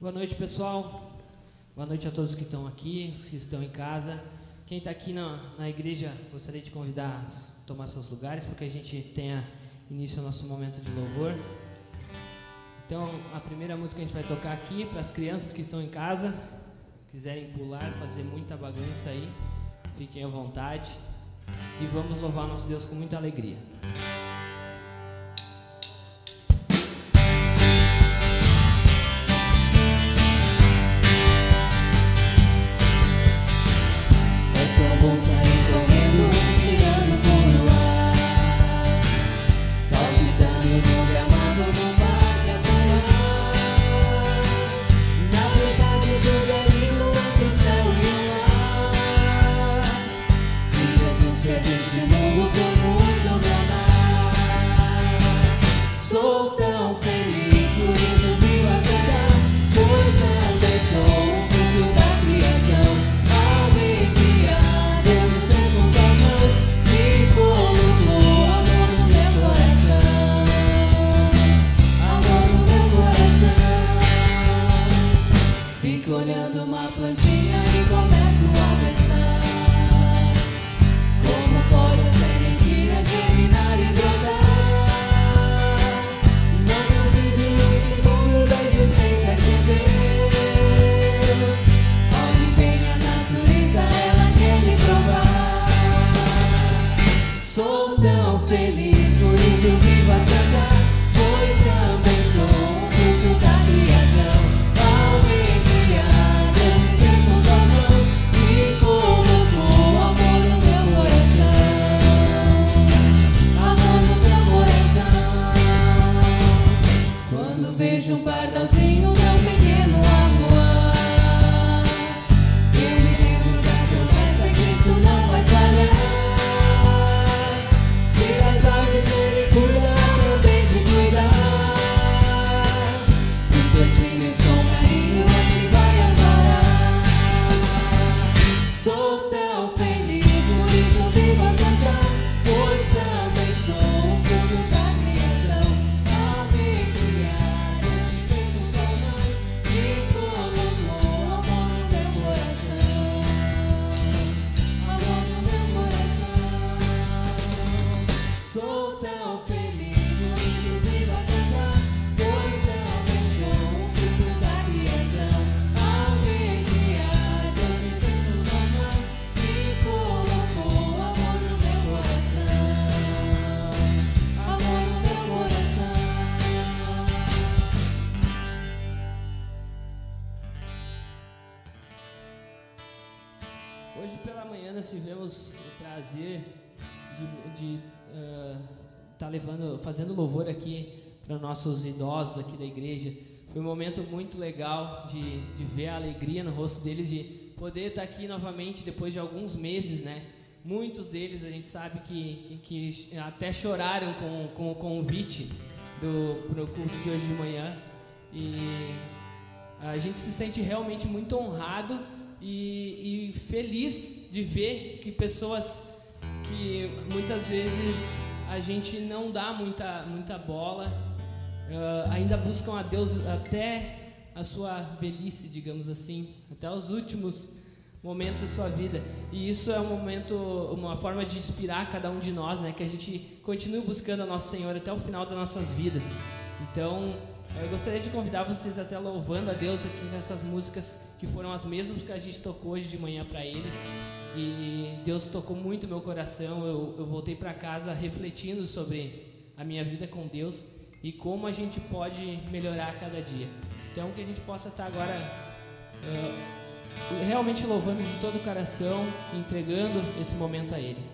Boa noite, pessoal. Boa noite a todos que estão aqui, que estão em casa. Quem está aqui na, na igreja, gostaria de convidar a tomar seus lugares, porque a gente tenha início ao nosso momento de louvor. Então, a primeira música que a gente vai tocar aqui, para as crianças que estão em casa, quiserem pular, fazer muita bagunça aí, fiquem à vontade. E vamos louvar nosso Deus com muita alegria. Nossos idosos aqui da igreja. Foi um momento muito legal de, de ver a alegria no rosto deles, de poder estar aqui novamente depois de alguns meses, né? Muitos deles a gente sabe que, que, que até choraram com, com o convite do pro culto de hoje de manhã. E a gente se sente realmente muito honrado e, e feliz de ver que pessoas que muitas vezes a gente não dá muita, muita bola uh, ainda buscam a Deus até a sua velhice, digamos assim, até os últimos momentos da sua vida. E isso é um momento, uma forma de inspirar cada um de nós, né? Que a gente continue buscando a nosso Senhor até o final das nossas vidas. Então, eu gostaria de convidar vocês até louvando a Deus aqui nessas músicas que foram as mesmas que a gente tocou hoje de manhã para eles. E Deus tocou muito meu coração. Eu, eu voltei para casa refletindo sobre a minha vida com Deus e como a gente pode melhorar a cada dia. Então, que a gente possa estar agora uh, realmente louvando de todo o coração, entregando esse momento a Ele.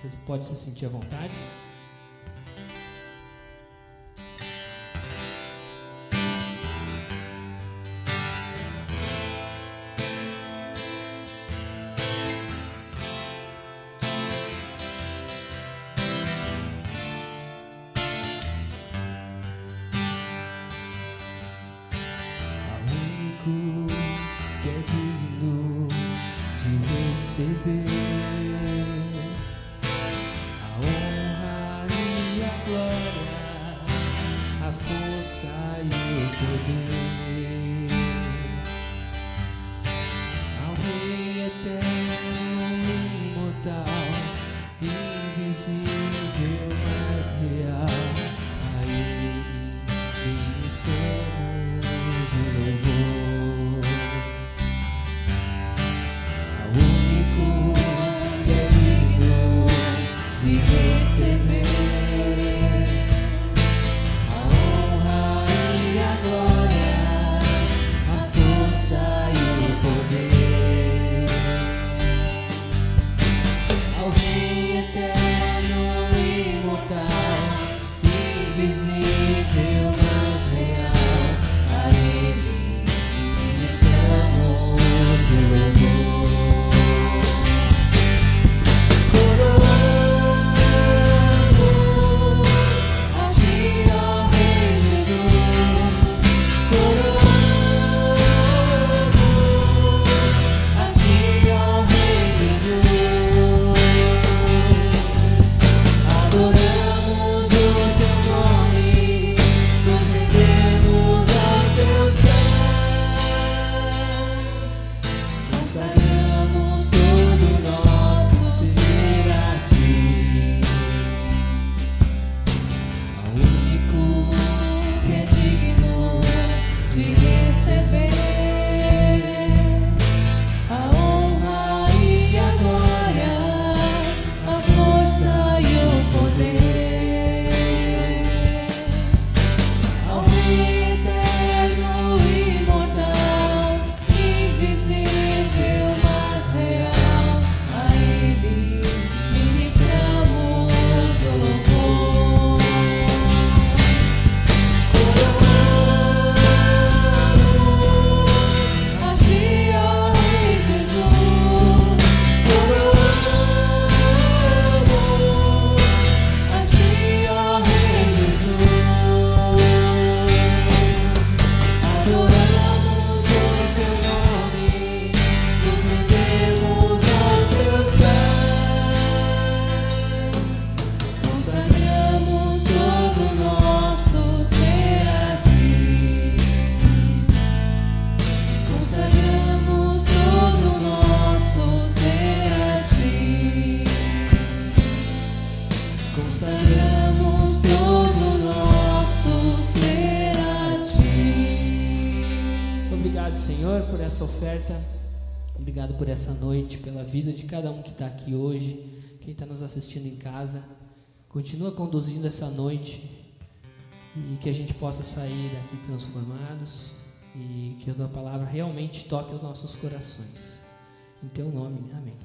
você pode se sentir à vontade. Assistindo em casa. Continua conduzindo essa noite e que a gente possa sair daqui transformados e que a tua palavra realmente toque os nossos corações. Em teu nome, amém.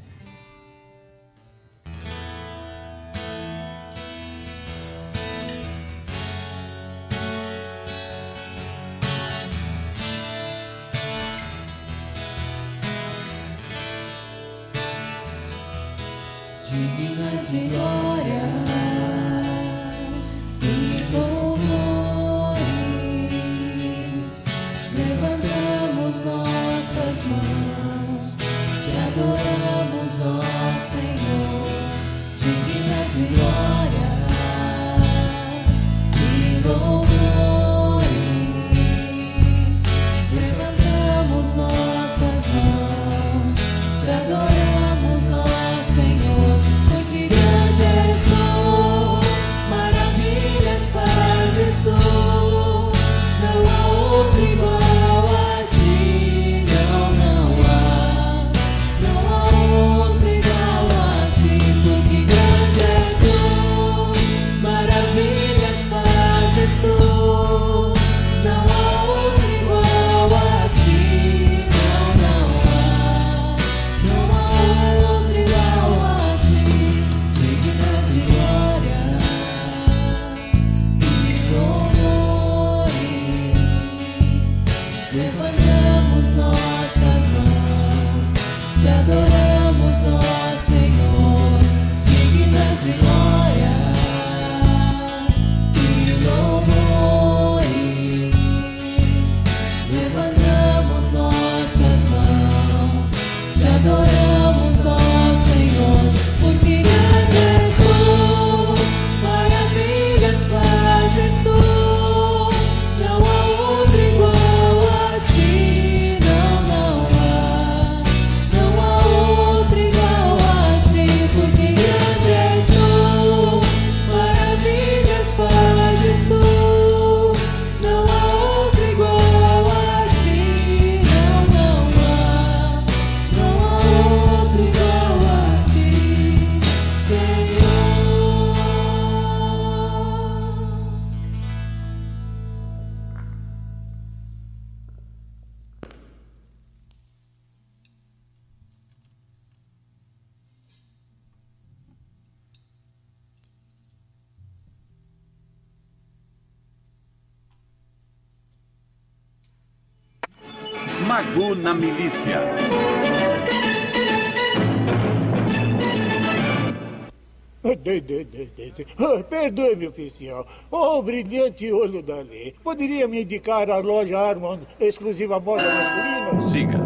Perdoe-me, oficial. Oh, brilhante olho da lei. Poderia me indicar a loja Armand exclusiva moda masculina? Siga.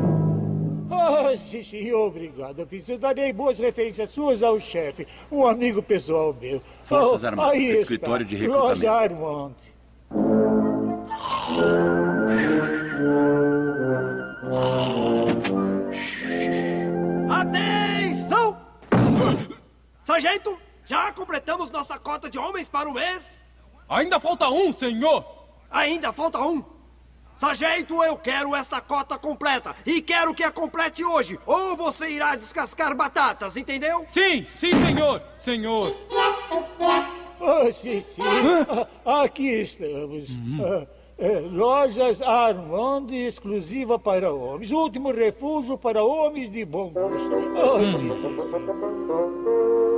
Ah, sim, sim, obrigado, oficial. Darei boas referências suas ao chefe, um amigo pessoal meu. Forças Oh, Armadas, aí escritório está. de recrutamento. Loja Armand. Atenção! Sargento, já completamos nossa cota de homens para o mês? Ainda falta um, senhor! Ainda falta um. Sargento, eu quero esta cota completa e quero que a complete hoje, ou você irá descascar batatas, entendeu? Sim, sim, senhor! Senhor! Ah, sim, sim. Ah, aqui estamos. Ah, é, lojas Armand exclusiva para homens. Último refúgio para homens de bom gosto. Ah, sim, sim, sim.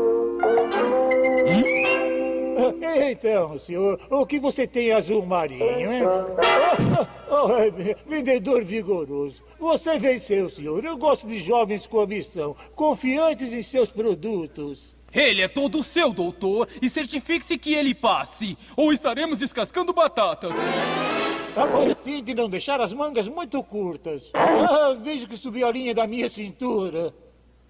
Ah, Então, senhor, o que você tem azul marinho, hein? Ah, ah, é, vendedor vigoroso. Você venceu, senhor. Eu gosto de jovens com ambição, confiantes em seus produtos. Ele é todo seu, doutor, e certifique-se que ele passe, ou estaremos descascando batatas. Agora tente não deixar as mangas muito curtas. Ah, vejo que subiu a linha da minha cintura.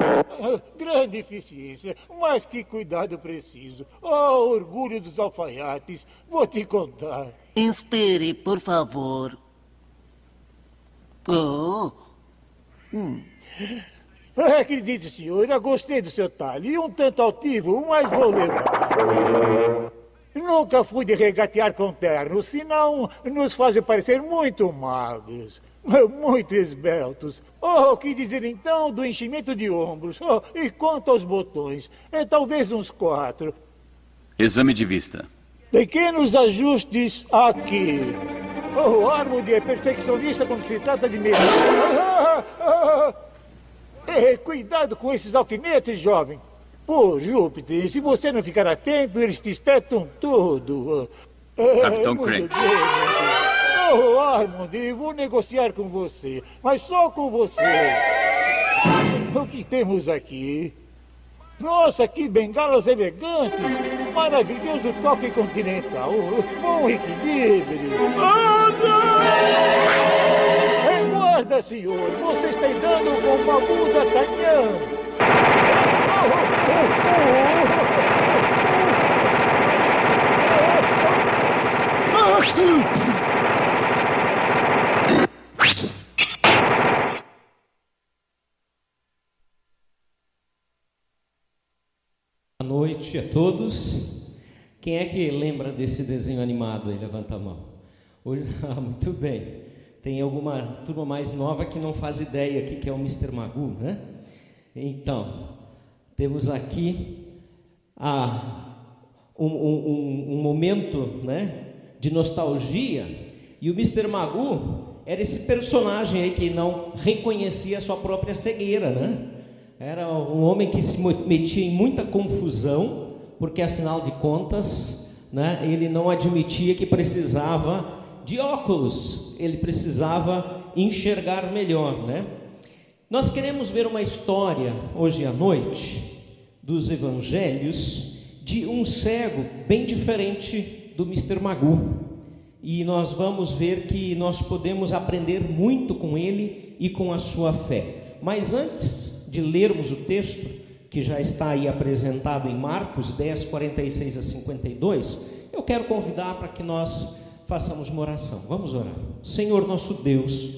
Grande eficiência, mas que cuidado preciso. Oh, orgulho dos alfaiates. Vou te contar. Espere, por favor. Oh, Ah, Acredite, senhor, eu gostei do seu talho. E um tanto altivo, mas vou levar. Nunca fui de regatear com ternos, senão nos fazem parecer muito magros, muito esbeltos. Oh, o que dizer então do enchimento de ombros? Oh, e quanto aos botões? É, talvez uns quatro. Exame de vista. Pequenos ajustes aqui. Oh, Armud é perfeccionista quando se trata de medo. Ah, ah, ah. Eh, cuidado com esses alfinetes, jovem. Por Júpiter, se você não ficar atento, eles te espetam tudo. Eh, Capitão muito Crank. bem. Oh, Armond, vou negociar com você, mas só com você. O que temos aqui? Nossa, que bengalas elegantes! Maravilhoso toque continental! Bom equilíbrio! Reguarda, senhor! Você está andando com uma muda D'Artagnan! Boa noite a todos. Quem é que lembra desse desenho animado aí? Levanta a mão. Ah, muito bem. Tem alguma turma mais nova que não faz ideia aqui que é o Mr. Magoo, né? Então, temos aqui ah, um, um- um- momento né, de nostalgia e o Mr. Magoo era esse personagem aí que não reconhecia a sua própria cegueira, né? Era um homem que se metia em muita confusão, porque afinal de contas, né, ele não admitia que precisava de óculos, ele precisava enxergar melhor, né? Nós queremos ver uma história hoje à noite dos evangelhos de um cego bem diferente do Mr. Magoo. E nós vamos ver que nós podemos aprender muito com ele e com a sua fé. Mas antes de lermos o texto, que já está aí apresentado em Marcos 10, 46 a 52, eu quero convidar para que nós façamos uma oração. Vamos orar. Senhor nosso Deus,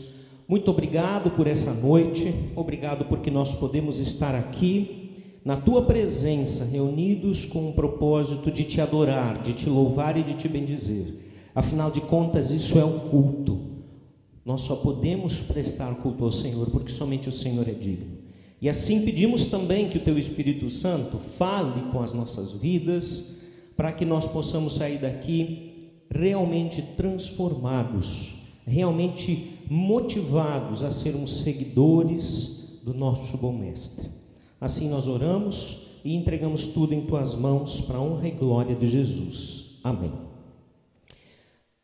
muito obrigado por essa noite, obrigado porque nós podemos estar aqui na tua presença, reunidos com o propósito de te adorar, de te louvar e de te bendizer. Afinal de contas, isso é o culto. Nós só podemos prestar culto ao Senhor porque somente o Senhor é digno. E assim pedimos também que o teu Espírito Santo fale com as nossas vidas, para que nós possamos sair daqui realmente transformados, realmente motivados a sermos seguidores do nosso bom mestre. Assim nós oramos e entregamos tudo em tuas mãos para a honra e glória de Jesus. Amém.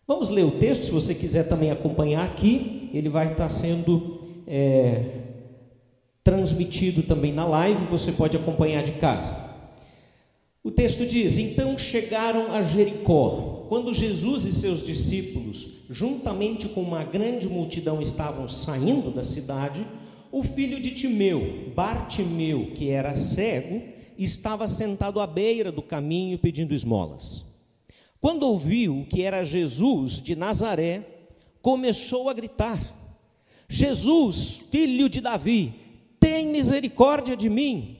Vamos ler o texto, se você quiser também acompanhar aqui, ele vai estar sendo é, transmitido também na live, você pode acompanhar de casa. O texto diz: Então chegaram a Jericó. Quando Jesus e seus discípulos, juntamente com uma grande multidão, estavam saindo da cidade, o filho de Timeu, Bartimeu, que era cego, estava sentado à beira do caminho pedindo esmolas. Quando ouviu que era Jesus de Nazaré, começou a gritar: Jesus, filho de Davi, tem misericórdia de mim.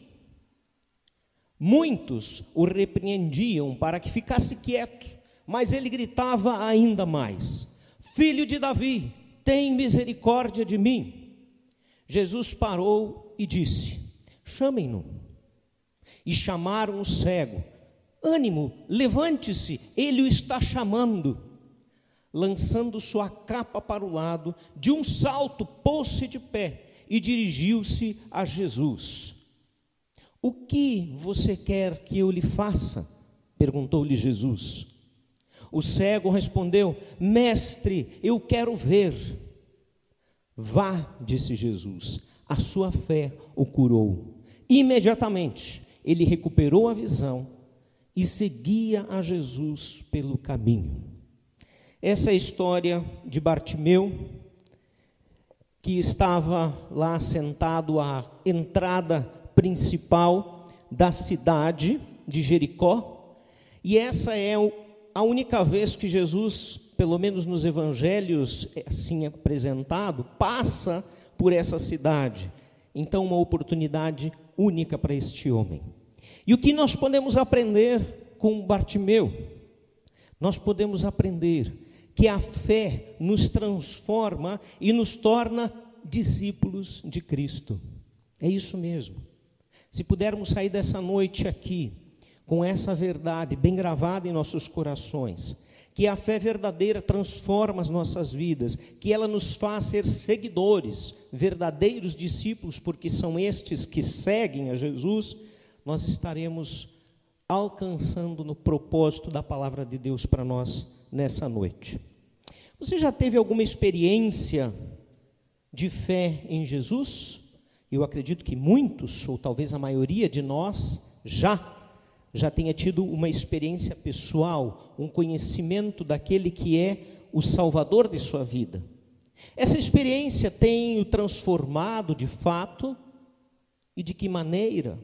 Muitos o repreendiam para que ficasse quieto, mas ele gritava ainda mais: Filho de Davi, tem misericórdia de mim. Jesus parou e disse: Chamem-no. E chamaram o cego. Ânimo, levante-se, ele o está chamando. Lançando sua capa para o lado, de um salto pôs-se de pé e dirigiu-se a Jesus. O que você quer que eu lhe faça? perguntou-lhe Jesus. O cego respondeu: Mestre, eu quero ver. Vá, disse Jesus, a sua fé o curou. Imediatamente ele recuperou a visão e seguia a Jesus pelo caminho. Essa é a história de Bartimeu, que estava lá sentado à entrada principal da cidade de Jericó, e essa é a única vez que Jesus, pelo menos nos evangelhos é assim apresentado, passa por essa cidade. Então, uma oportunidade única para este homem. E o que nós podemos aprender com Bartimeu? Nós podemos aprender que a fé nos transforma e nos torna discípulos de Cristo. É isso mesmo. Se pudermos sair dessa noite aqui com essa verdade bem gravada em nossos corações, que a fé verdadeira transforma as nossas vidas, que ela nos faz ser seguidores, verdadeiros discípulos, porque são estes que seguem a Jesus, nós estaremos alcançando no propósito da palavra de Deus para nós nessa noite. Você já teve alguma experiência de fé em Jesus? Eu acredito que muitos, ou talvez a maioria de nós, já já tenha tido uma experiência pessoal, um conhecimento daquele que é o salvador de sua vida. Essa experiência tem o transformado de fato e de que maneira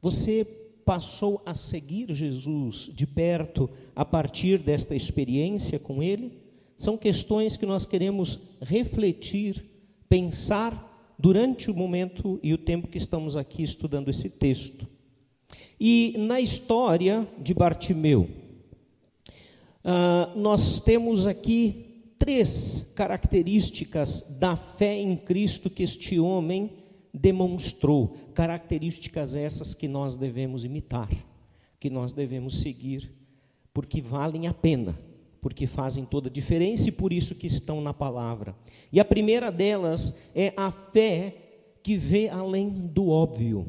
você passou a seguir Jesus de perto a partir desta experiência com ele? São questões que nós queremos refletir, pensar durante o momento e o tempo que estamos aqui estudando esse texto. E na história de Bartimeu, uh, nós temos aqui três características da fé em Cristo que este homem demonstrou. Características essas que nós devemos imitar, que nós devemos seguir, porque valem a pena porque fazem toda a diferença e por isso que estão na palavra. E a primeira delas é a fé que vê além do óbvio.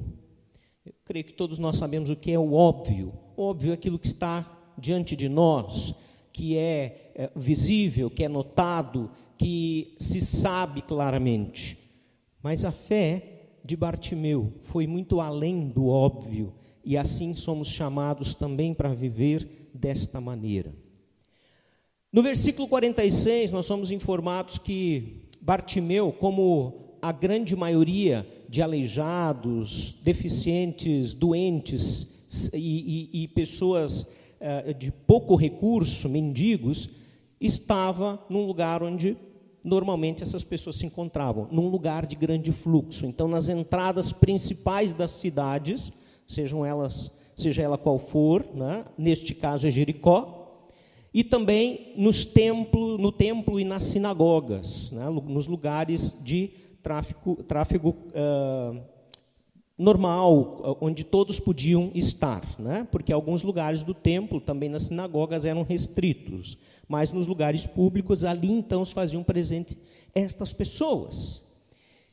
Eu creio que todos nós sabemos o que é o óbvio. O óbvio é aquilo que está diante de nós, que é, é visível, que é notado, que se sabe claramente. Mas a fé de Bartimeu foi muito além do óbvio, e assim somos chamados também para viver desta maneira. No versículo 46, nós somos informados que Bartimeu, como a grande maioria de aleijados, deficientes, doentes e, e, e pessoas uh, de pouco recurso, mendigos, estava num lugar onde normalmente essas pessoas se encontravam, num lugar de grande fluxo. Então, nas entradas principais das cidades, sejam elas, seja ela qual for, né? neste caso é Jericó, e também nos templo, no templo e nas sinagogas, né, nos lugares de tráfico, tráfego uh, normal, onde todos podiam estar, né, porque alguns lugares do templo, também nas sinagogas, eram restritos, mas nos lugares públicos, ali então se faziam presente estas pessoas.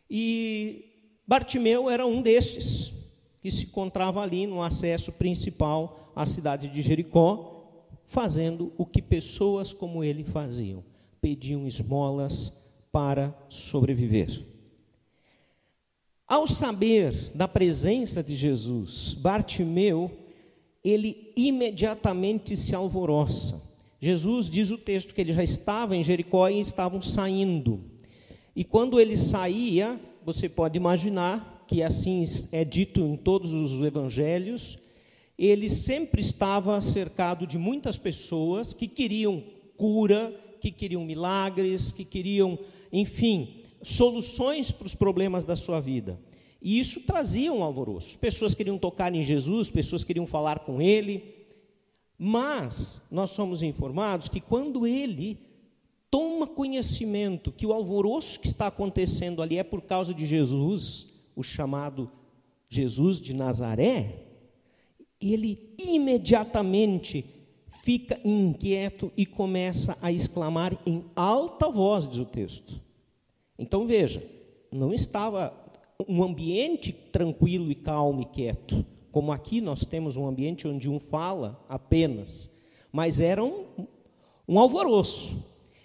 E Bartimeu era um desses, que se encontrava ali no acesso principal à cidade de Jericó, fazendo o que pessoas como ele faziam: pediam esmolas para sobreviver. Ao saber da presença de Jesus, Bartimeu, ele imediatamente se alvoroça. Jesus diz o texto que ele já estava em Jericó e estavam saindo. E quando ele saía, você pode imaginar que assim é dito em todos os evangelhos, ele sempre estava cercado de muitas pessoas que queriam cura, que queriam milagres, que queriam, enfim, soluções para os problemas da sua vida. E isso trazia um alvoroço. Pessoas queriam tocar em Jesus, pessoas queriam falar com ele. Mas nós somos informados que quando ele toma conhecimento que o alvoroço que está acontecendo ali é por causa de Jesus, o chamado Jesus de Nazaré, ele imediatamente fica inquieto e começa a exclamar em alta voz, diz o texto. Então veja, não estava um ambiente tranquilo e calmo e quieto, como aqui nós temos um ambiente onde um fala apenas, mas era um, um alvoroço.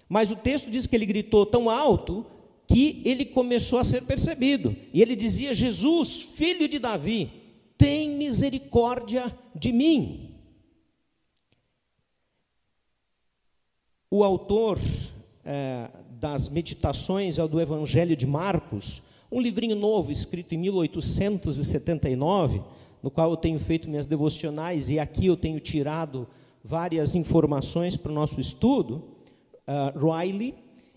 Mas o texto diz que ele gritou tão alto que ele começou a ser percebido. E ele dizia: Jesus, filho de Davi, tem misericórdia de mim. O autor é, das meditações é o do Evangelho de Marcos, um livrinho novo escrito em 1879, no qual eu tenho feito minhas devocionais e aqui eu tenho tirado várias informações para o nosso estudo. Uh, Riley,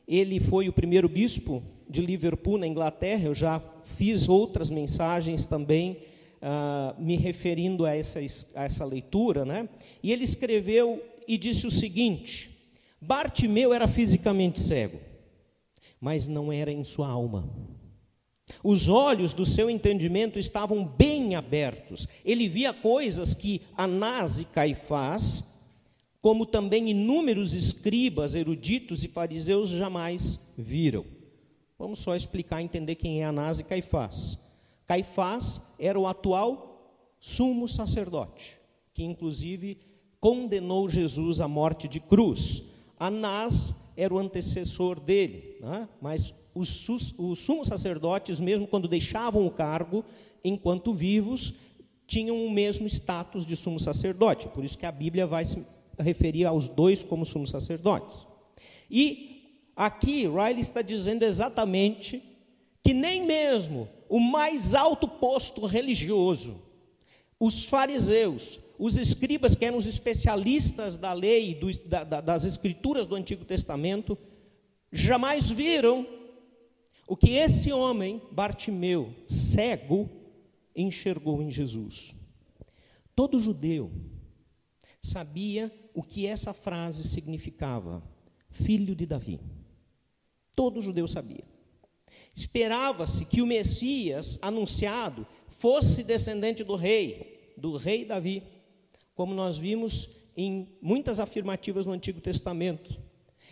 ele foi o primeiro bispo de Liverpool, na Inglaterra. Eu já fiz outras mensagens também uh, me referindo a essa, a essa leitura. Né? E ele escreveu e disse o seguinte: Bartimeu era fisicamente cego, mas não era em sua alma. Os olhos do seu entendimento estavam bem abertos. Ele via coisas que Anás e Caifás, como também inúmeros escribas, eruditos e fariseus jamais viram. Vamos só explicar e entender quem é Anás e Caifás. Caifás era o atual sumo sacerdote, que inclusive condenou Jesus à morte de cruz. Anás era o antecessor dele, né? mas os, os sumos sacerdotes, mesmo quando deixavam o cargo, enquanto vivos, tinham o mesmo status de sumo sacerdote. Por isso que a Bíblia vai se referir aos dois como sumos sacerdotes. E aqui Riley está dizendo exatamente que nem mesmo o mais alto posto religioso, os fariseus, os escribas, que eram os especialistas da lei, do, da, das escrituras do Antigo Testamento, jamais viram o que esse homem, Bartimeu, cego, enxergou em Jesus. Todo judeu sabia o que essa frase significava: filho de Davi. Todo judeu sabia. Esperava-se que o Messias anunciado fosse descendente do rei, do rei Davi, como nós vimos em muitas afirmativas no Antigo Testamento.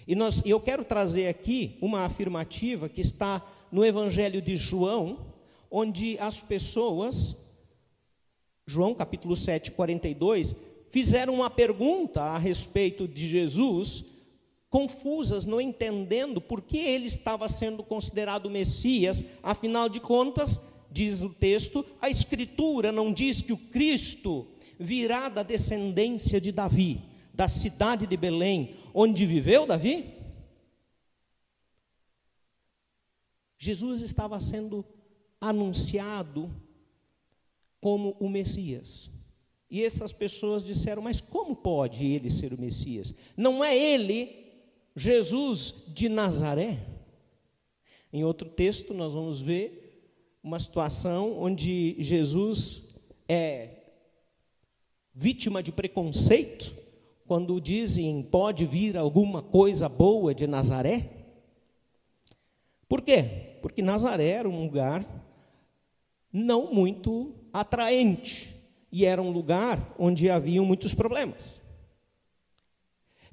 E nós, eu quero trazer aqui uma afirmativa que está no Evangelho de João, onde as pessoas, João capítulo 7, 42, fizeram uma pergunta a respeito de Jesus confusas, não entendendo por que ele estava sendo considerado Messias, afinal de contas, diz o texto, a Escritura não diz que o Cristo virá da descendência de Davi, da cidade de Belém, onde viveu Davi? Jesus estava sendo anunciado como o Messias. E essas pessoas disseram: Mas como pode ele ser o Messias? Não é ele Jesus de Nazaré. Em outro texto, nós vamos ver uma situação onde Jesus é vítima de preconceito, quando dizem pode vir alguma coisa boa de Nazaré. Por quê? Porque Nazaré era um lugar não muito atraente e era um lugar onde haviam muitos problemas.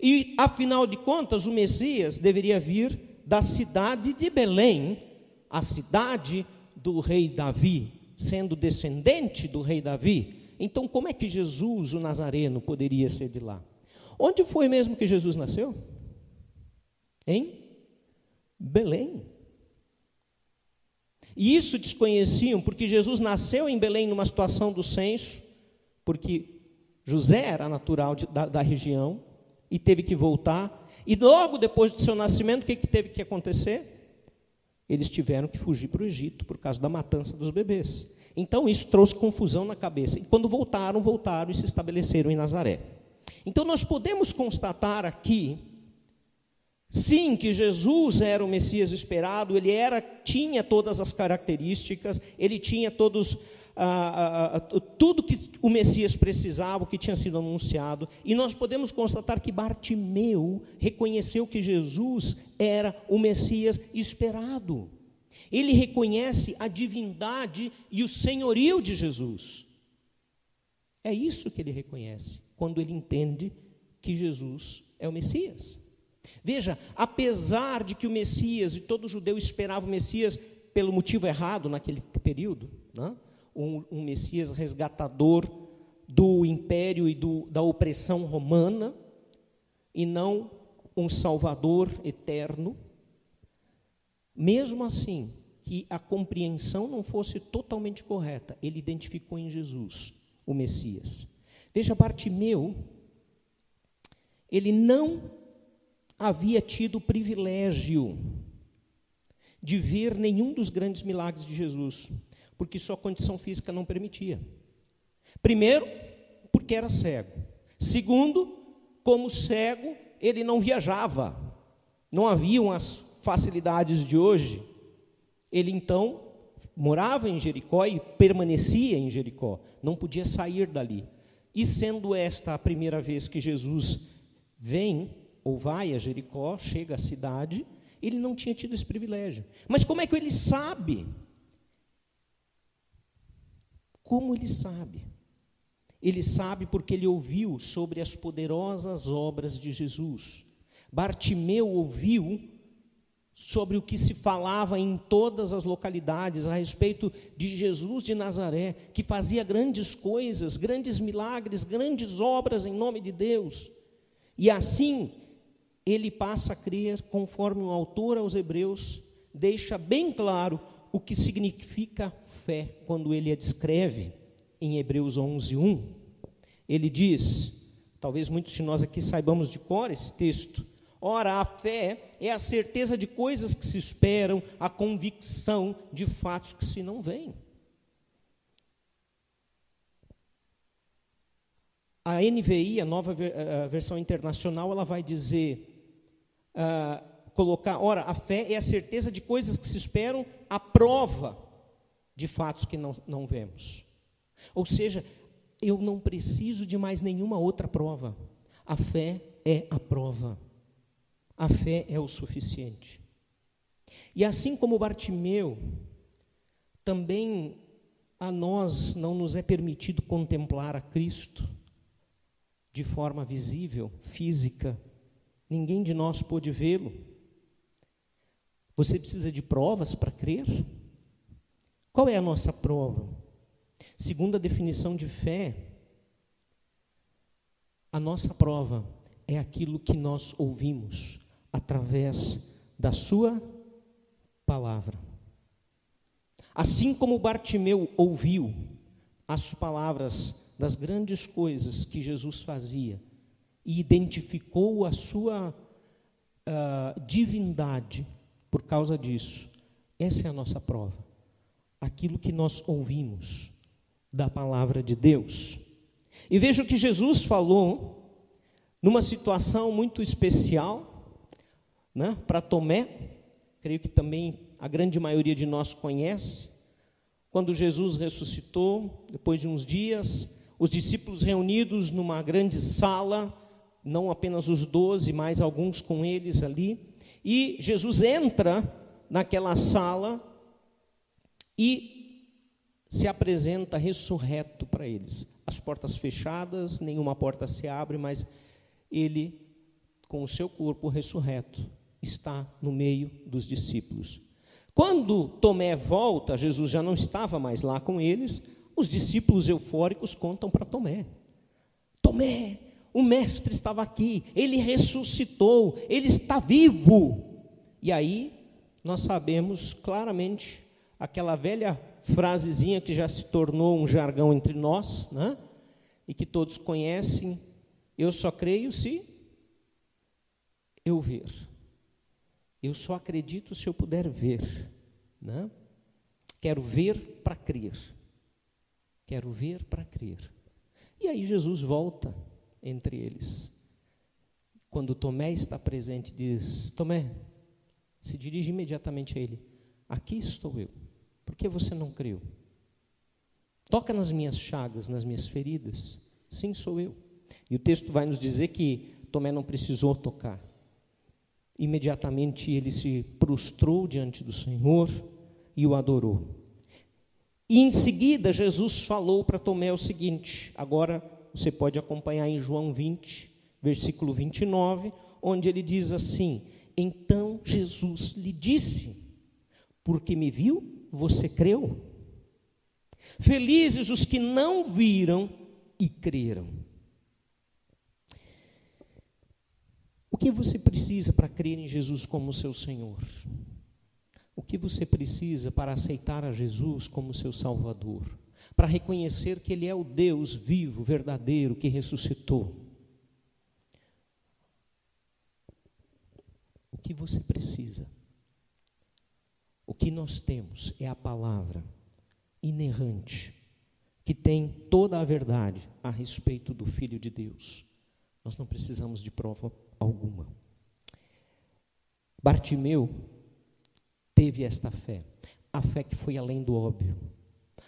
E, afinal de contas, o Messias deveria vir da cidade de Belém, a cidade do rei Davi, sendo descendente do rei Davi. Então, como é que Jesus, o Nazareno, poderia ser de lá? Onde foi mesmo que Jesus nasceu? Em Belém. E isso desconheciam porque Jesus nasceu em Belém numa situação do censo, porque José era natural de, da, da, região e teve que voltar. E logo depois do seu nascimento, o que, que teve que acontecer? Eles tiveram que fugir para o Egito por causa da matança dos bebês. Então isso trouxe confusão na cabeça. E quando voltaram, voltaram e se estabeleceram em Nazaré. Então nós podemos constatar aqui Sim, que Jesus era o Messias esperado, ele era, tinha todas as características, ele tinha todos ah, ah, ah, tudo que o Messias precisava, o que tinha sido anunciado, e nós podemos constatar que Bartimeu reconheceu que Jesus era o Messias esperado. Ele reconhece a divindade e o senhorio de Jesus. É isso que ele reconhece quando ele entende que Jesus é o Messias. Veja, apesar de que o Messias e todo judeu esperava o Messias pelo motivo errado naquele período, né? um, um, Messias resgatador do império e do, da opressão romana, e não um Salvador eterno, mesmo assim, que a compreensão não fosse totalmente correta, ele identificou em Jesus o Messias. Veja, Bartimeu, ele não havia tido o privilégio de ver nenhum dos grandes milagres de Jesus, porque sua condição física não permitia. Primeiro, porque era cego. Segundo, como cego, ele não viajava. Não haviam as facilidades de hoje. Ele então morava em Jericó e permanecia em Jericó, não podia sair dali. E sendo esta a primeira vez que Jesus vem ou vai a Jericó, chega à cidade, ele não tinha tido esse privilégio. Mas como é que ele sabe? Como ele sabe? Ele sabe porque ele ouviu sobre as poderosas obras de Jesus. Bartimeu ouviu sobre o que se falava em todas as localidades a respeito de Jesus de Nazaré, que fazia grandes coisas, grandes milagres, grandes obras em nome de Deus. E assim ele passa a crer, conforme o autor aos Hebreus deixa bem claro o que significa fé quando ele a descreve em Hebreus 11, 1. Ele diz, talvez muitos de nós aqui saibamos de cor esse texto, Ora, a fé é a certeza de coisas que se esperam, a convicção de fatos que se não veem. A NVI, a nova a versão internacional, ela vai dizer uh, colocar, ora, a fé é a certeza de coisas que se esperam, a prova de fatos que não, não vemos. Ou seja, eu não preciso de mais nenhuma outra prova. A fé é a prova. A fé é o suficiente. E assim como Bartimeu, também a nós não nos é permitido contemplar a Cristo de forma visível, física, Ninguém de nós pôde vê-lo. Você precisa de provas para crer? Qual é a nossa prova? Segundo a definição de fé, a nossa prova é aquilo que nós ouvimos através da Sua palavra. Assim como Bartimeu ouviu as palavras das grandes coisas que Jesus fazia, e identificou a sua uh, divindade por causa disso. Essa é a nossa prova. Aquilo que nós ouvimos da palavra de Deus. E veja o que Jesus falou numa situação muito especial né, para Tomé, creio que também a grande maioria de nós conhece. Quando Jesus ressuscitou, depois de uns dias, os discípulos reunidos numa grande sala, não apenas os doze, mas alguns com eles ali. E Jesus entra naquela sala e se apresenta ressurreto para eles. As portas fechadas, nenhuma porta se abre, mas ele, com o seu corpo ressurreto, está no meio dos discípulos. Quando Tomé volta, Jesus já não estava mais lá com eles, os discípulos eufóricos contam para Tomé: Tomé, o Mestre estava aqui, ele ressuscitou, ele está vivo. E aí nós sabemos claramente aquela velha frasezinha que já se tornou um jargão entre nós, né? e que todos conhecem: eu só creio se eu ver. Eu só acredito se eu puder ver. Né? Quero ver para crer. Quero ver para crer. E aí Jesus volta entre eles. Quando Tomé está presente, diz: Tomé, se dirige imediatamente a ele: Aqui estou eu. Por que você não creu? Toca nas minhas chagas, nas minhas feridas. Sim, sou eu. E o texto vai nos dizer que Tomé não precisou tocar. Imediatamente ele se prostrou diante do Senhor e o adorou. E em seguida Jesus falou para Tomé o seguinte: agora você pode acompanhar em João 20, versículo 29, onde ele diz assim: Então Jesus lhe disse: Porque me viu, você creu? Felizes os que não viram e creram. Que você precisa para crer em Jesus como seu Senhor? O que você precisa para aceitar a Jesus como seu Salvador? Para reconhecer que Ele é o Deus vivo, verdadeiro, que ressuscitou? O que você precisa? O que nós temos é a palavra inerrante, que tem toda a verdade a respeito do Filho de Deus. Nós não precisamos de prova alguma. Bartimeu teve esta fé, a fé que foi além do óbvio,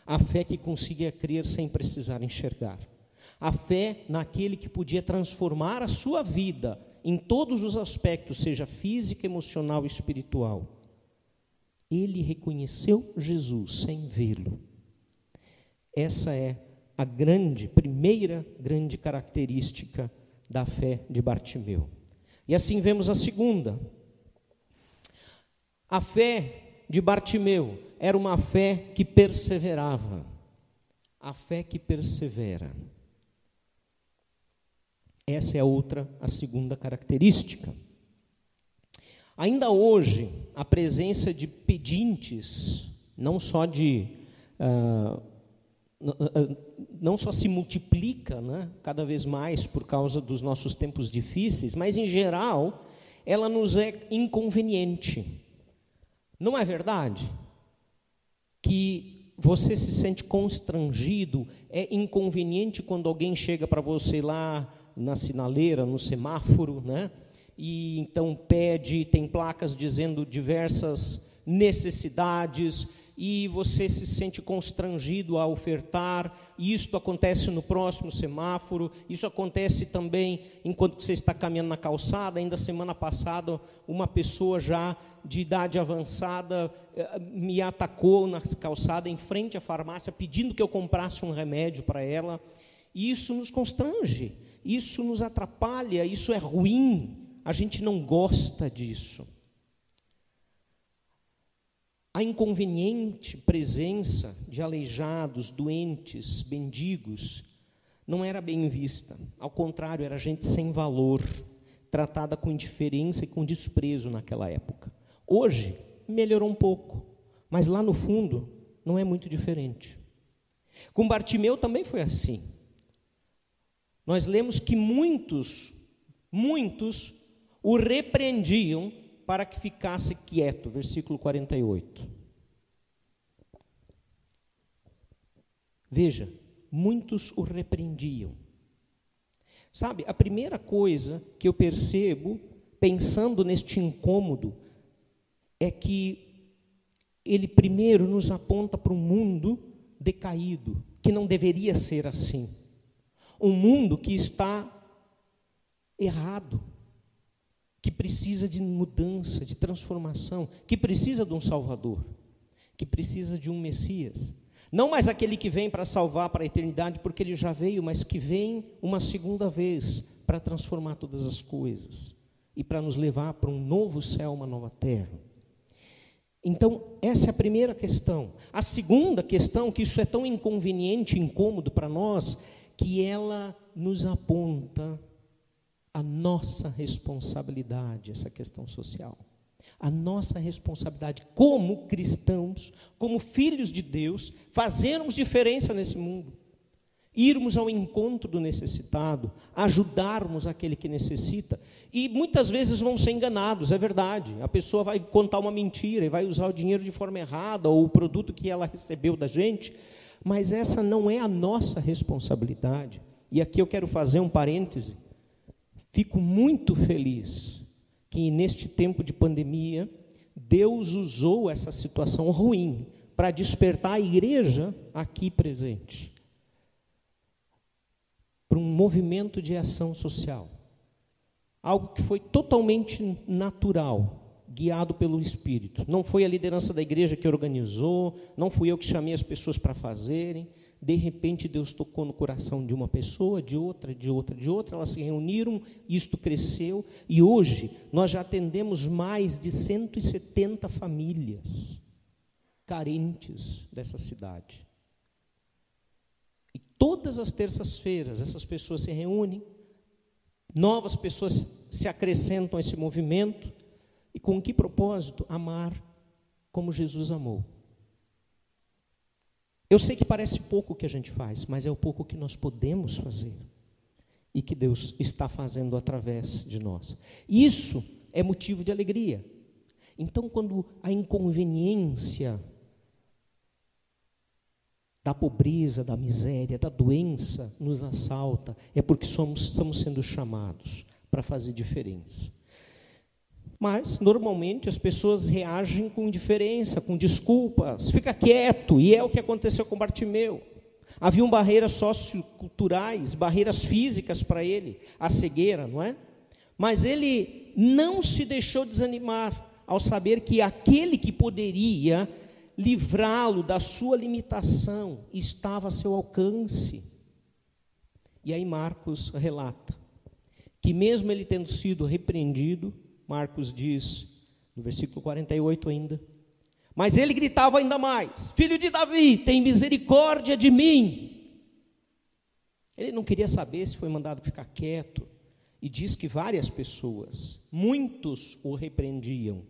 a fé que conseguia crer sem precisar enxergar, a fé naquele que podia transformar a sua vida em todos os aspectos, seja física, emocional espiritual ele reconheceu Jesus sem vê-lo. Essa é a grande, primeira grande característica da fé de Bartimeu. E assim vemos a segunda. A fé de Bartimeu era uma fé que perseverava. A fé que persevera. Essa é a outra, a segunda característica. Ainda hoje, a presença de pedintes, não só de. Uh, não só se multiplica né, cada vez mais por causa dos nossos tempos difíceis, mas em geral ela nos é inconveniente. Não é verdade? Que você se sente constrangido, é inconveniente quando alguém chega para você lá na sinaleira, no semáforo, né? e então pede, tem placas dizendo diversas necessidades e você se sente constrangido a ofertar, e isto acontece no próximo semáforo, isso acontece também enquanto você está caminhando na calçada. Ainda semana passada, uma pessoa já de idade avançada eh, me atacou na calçada em frente à farmácia pedindo que eu comprasse um remédio para ela. E isso nos constrange, isso nos atrapalha, isso é ruim. A gente não gosta disso. A inconveniente presença de aleijados, doentes, mendigos, não era bem vista. Ao contrário, era gente sem valor, tratada com indiferença e com desprezo naquela época. Hoje, melhorou um pouco, mas lá no fundo, não é muito diferente. Com Bartimeu também foi assim. Nós lemos que muitos, muitos o repreendiam para que ficasse quieto. Versículo 48. Veja, muitos o repreendiam. Sabe, a primeira coisa que eu percebo, pensando neste incômodo, é que ele primeiro nos aponta para um mundo decaído, que não deveria ser assim. Um mundo que está errado, que precisa de mudança, de transformação, que precisa de um Salvador, que precisa de um Messias. Não mais aquele que vem para salvar para a eternidade, porque ele já veio, mas que vem uma segunda vez para transformar todas as coisas e para nos levar para um novo céu, uma nova terra. Então, essa é a primeira questão. A segunda questão, que isso é tão inconveniente, incômodo para nós, que ela nos aponta a nossa responsabilidade essa questão social. A nossa responsabilidade como cristãos, como filhos de Deus, fazermos diferença nesse mundo. Irmos ao encontro do necessitado, ajudarmos aquele que necessita. E muitas vezes vão ser enganados, é verdade. A pessoa vai contar uma mentira e vai usar o dinheiro de forma errada, ou o produto que ela recebeu da gente, mas essa não é a nossa responsabilidade. E aqui eu quero fazer um parêntese. Fico muito feliz que neste tempo de pandemia, Deus usou essa situação ruim para despertar a igreja aqui presente para um movimento de ação social. Algo que foi totalmente natural, guiado pelo Espírito. Não foi a liderança da igreja que organizou, não fui eu que chamei as pessoas para fazerem. De repente, Deus tocou no coração de uma pessoa, de outra, de outra, de outra, elas se reuniram, isto cresceu, e hoje nós já atendemos mais de 170 famílias carentes dessa cidade. E todas as terças-feiras essas pessoas se reúnem, novas pessoas se acrescentam a esse movimento, e com que propósito? Amar como Jesus amou. Eu sei que parece pouco o que a gente faz, mas é o pouco que nós podemos fazer e que Deus está fazendo através de nós. Isso é motivo de alegria. Então, quando a inconveniência da pobreza, da miséria, da doença nos assalta, é porque somos, estamos sendo chamados para fazer diferença. Mas, normalmente, as pessoas reagem com indiferença, com desculpas, fica quieto, e é o que aconteceu com Bartimeu. Haviam barreiras socioculturais, barreiras físicas para ele, a cegueira, não é? Mas ele não se deixou desanimar ao saber que aquele que poderia livrá-lo da sua limitação estava a seu alcance. E aí Marcos relata que, mesmo ele tendo sido repreendido, Marcos diz, no versículo 48 ainda. Mas ele gritava ainda mais: Filho de Davi, tem misericórdia de mim. Ele não queria saber se foi mandado ficar quieto. E diz que várias pessoas, muitos o repreendiam.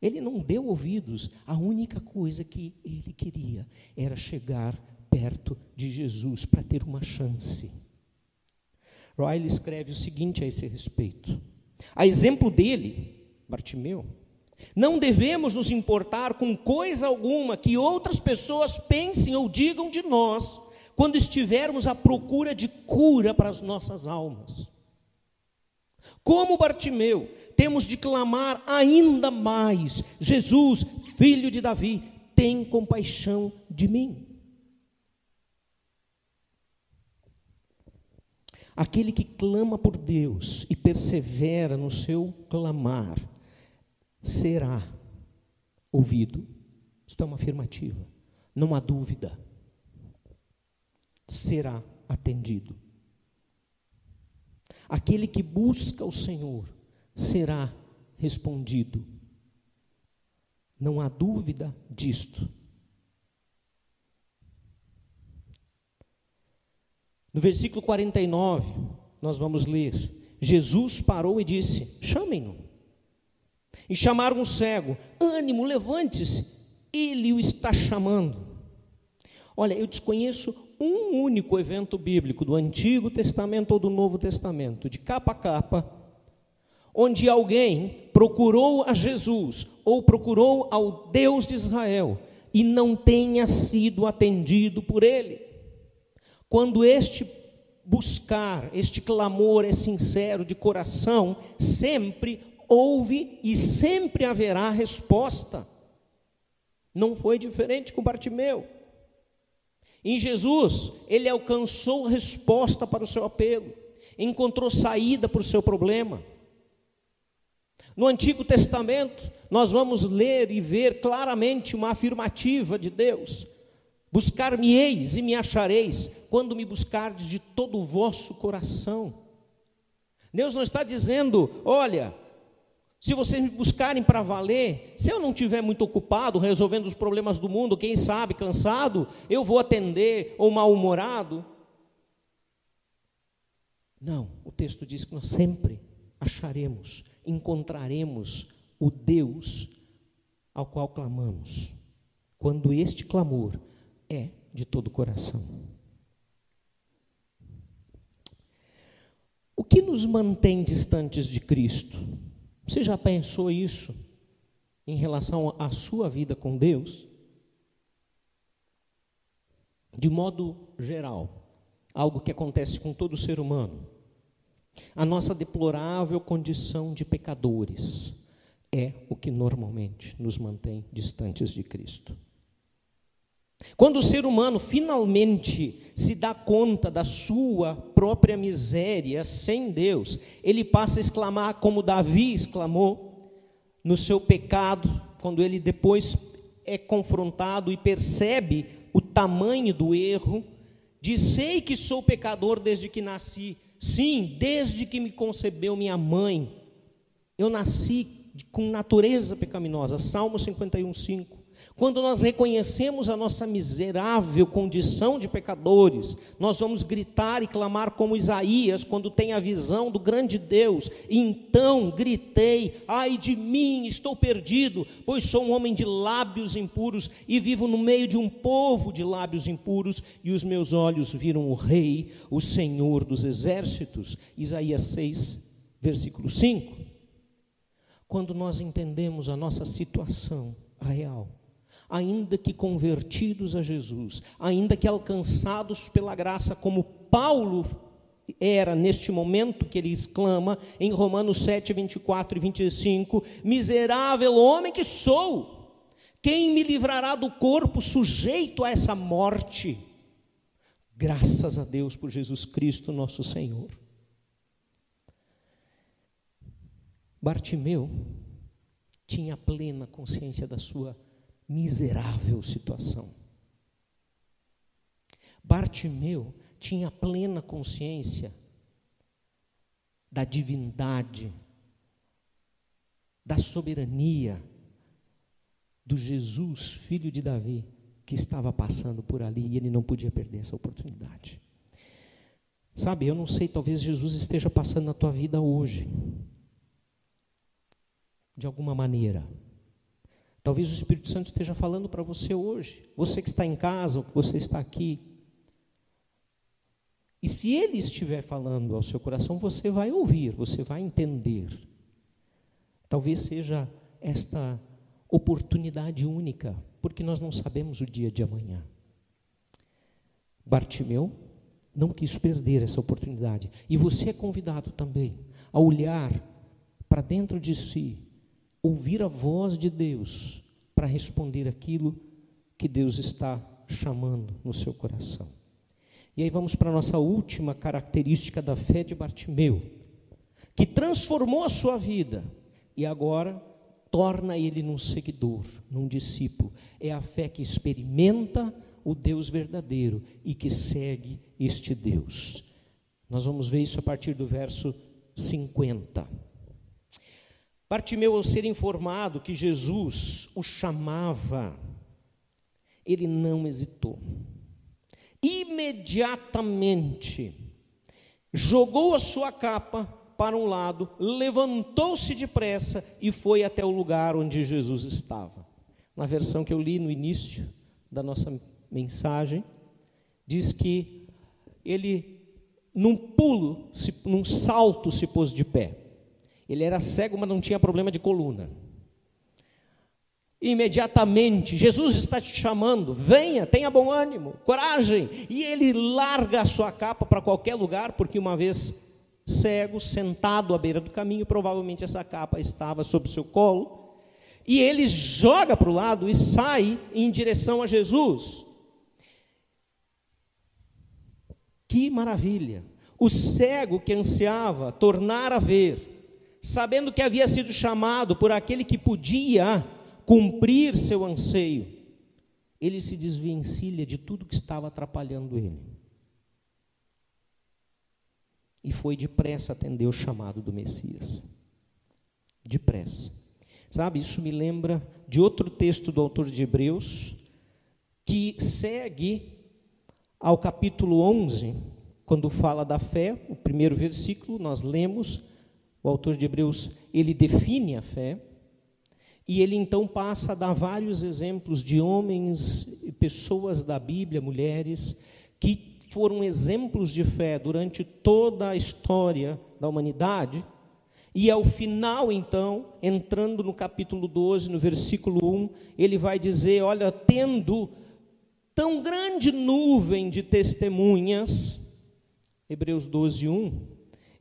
Ele não deu ouvidos. A única coisa que ele queria era chegar perto de Jesus para ter uma chance. Riley escreve o seguinte a esse respeito. A exemplo dele, Bartimeu, não devemos nos importar com coisa alguma que outras pessoas pensem ou digam de nós quando estivermos à procura de cura para as nossas almas. Como Bartimeu, temos de clamar ainda mais: Jesus, filho de Davi, tem compaixão de mim. Aquele que clama por Deus e persevera no seu clamar, será ouvido. Isto é uma afirmativa, não há dúvida. Será atendido. Aquele que busca o Senhor será respondido. Não há dúvida disto. No versículo 49, nós vamos ler: Jesus parou e disse: Chamem-no. E chamaram o cego: Ânimo, levante-se, ele o está chamando. Olha, eu desconheço um único evento bíblico do Antigo Testamento ou do Novo Testamento, de capa a capa, onde alguém procurou a Jesus ou procurou ao Deus de Israel e não tenha sido atendido por ele. Quando este buscar, este clamor é sincero de coração, sempre houve e sempre haverá resposta. Não foi diferente com Bartimeu. Em Jesus, ele alcançou resposta para o seu apelo, encontrou saída para o seu problema. No Antigo Testamento, nós vamos ler e ver claramente uma afirmativa de Deus: Buscar-me-eis e me achareis, quando me buscardes de todo o vosso coração. Deus não está dizendo, olha, se vocês me buscarem para valer, se eu não estiver muito ocupado resolvendo os problemas do mundo, quem sabe cansado, eu vou atender ou mal-humorado. Não, o texto diz que nós sempre acharemos, encontraremos o Deus ao qual clamamos, quando este clamor é de todo o coração. O que nos mantém distantes de Cristo? Você já pensou isso em relação à sua vida com Deus? De modo geral, algo que acontece com todo ser humano. A nossa deplorável condição de pecadores é o que normalmente nos mantém distantes de Cristo. Quando o ser humano finalmente se dá conta da sua própria miséria sem Deus, ele passa a exclamar como Davi exclamou no seu pecado, quando ele depois é confrontado e percebe o tamanho do erro, diz: Sei que sou pecador desde que nasci, sim, desde que me concebeu minha mãe, eu nasci com natureza pecaminosa. Salmo 51, 5. Quando nós reconhecemos a nossa miserável condição de pecadores, nós vamos gritar e clamar como Isaías, quando tem a visão do grande Deus. Então gritei: Ai de mim, estou perdido, pois sou um homem de lábios impuros e vivo no meio de um povo de lábios impuros, e os meus olhos viram o Rei, o Senhor dos exércitos. Isaías 6, versículo 5. Quando nós entendemos a nossa situação real, ainda que convertidos a Jesus, ainda que alcançados pela graça, como Paulo era neste momento que ele exclama em Romanos 7, 24 e 25: Miserável homem que sou, quem me livrará do corpo sujeito a essa morte? Graças a Deus por Jesus Cristo, nosso Senhor. Bartimeu tinha plena consciência da sua miserável situação. Bartimeu tinha plena consciência da divindade, da soberania do Jesus, filho de Davi, que estava passando por ali e ele não podia perder essa oportunidade. Sabe, eu não sei, talvez Jesus esteja passando na tua vida hoje, de alguma maneira. Talvez o Espírito Santo esteja falando para você hoje, você que está em casa ou que você está aqui. E se ele estiver falando ao seu coração, você vai ouvir, você vai entender. Talvez seja esta oportunidade única, porque nós não sabemos o dia de amanhã. Bartimeu não quis perder essa oportunidade. E você é convidado também a olhar para dentro de si ouvir a voz de Deus para responder aquilo que Deus está chamando no seu coração. E aí vamos para a nossa última característica da fé de Bartimeu, que transformou a sua vida e agora torna ele num seguidor, num discípulo. É a fé que experimenta o Deus verdadeiro e que segue este Deus. Nós vamos ver isso a partir do verso 50. Bartimeu, ao ser informado que Jesus o chamava, ele não hesitou. Imediatamente jogou a sua capa para um lado, levantou-se depressa e foi até o lugar onde Jesus estava. Na versão que eu li no início da nossa mensagem, diz que ele, num pulo, num salto, se pôs de pé. Ele era cego, mas não tinha problema de coluna. Imediatamente, Jesus está te chamando, venha, tenha bom ânimo, coragem. E ele larga a sua capa para qualquer lugar, porque uma vez cego, sentado à beira do caminho, provavelmente essa capa estava sob seu colo. E ele joga para o lado e sai em direção a Jesus. Que maravilha! O cego que ansiava tornar a ver, sabendo que havia sido chamado por aquele que podia cumprir seu anseio, ele se desvencilha de tudo que estava atrapalhando ele. E foi depressa atender o chamado do Messias. Depressa. Sabe, isso me lembra de outro texto do autor de Hebreus, que segue ao capítulo 11, quando fala da fé, o primeiro versículo, nós lemos, o autor de Hebreus, ele define a fé, e ele então passa a dar vários exemplos de homens pessoas da Bíblia, mulheres, que foram exemplos de fé durante toda a história da humanidade. E ao final, então, entrando no capítulo 12, no versículo 1, ele vai dizer: Olha, tendo tão grande nuvem de testemunhas, Hebreus 12, 1,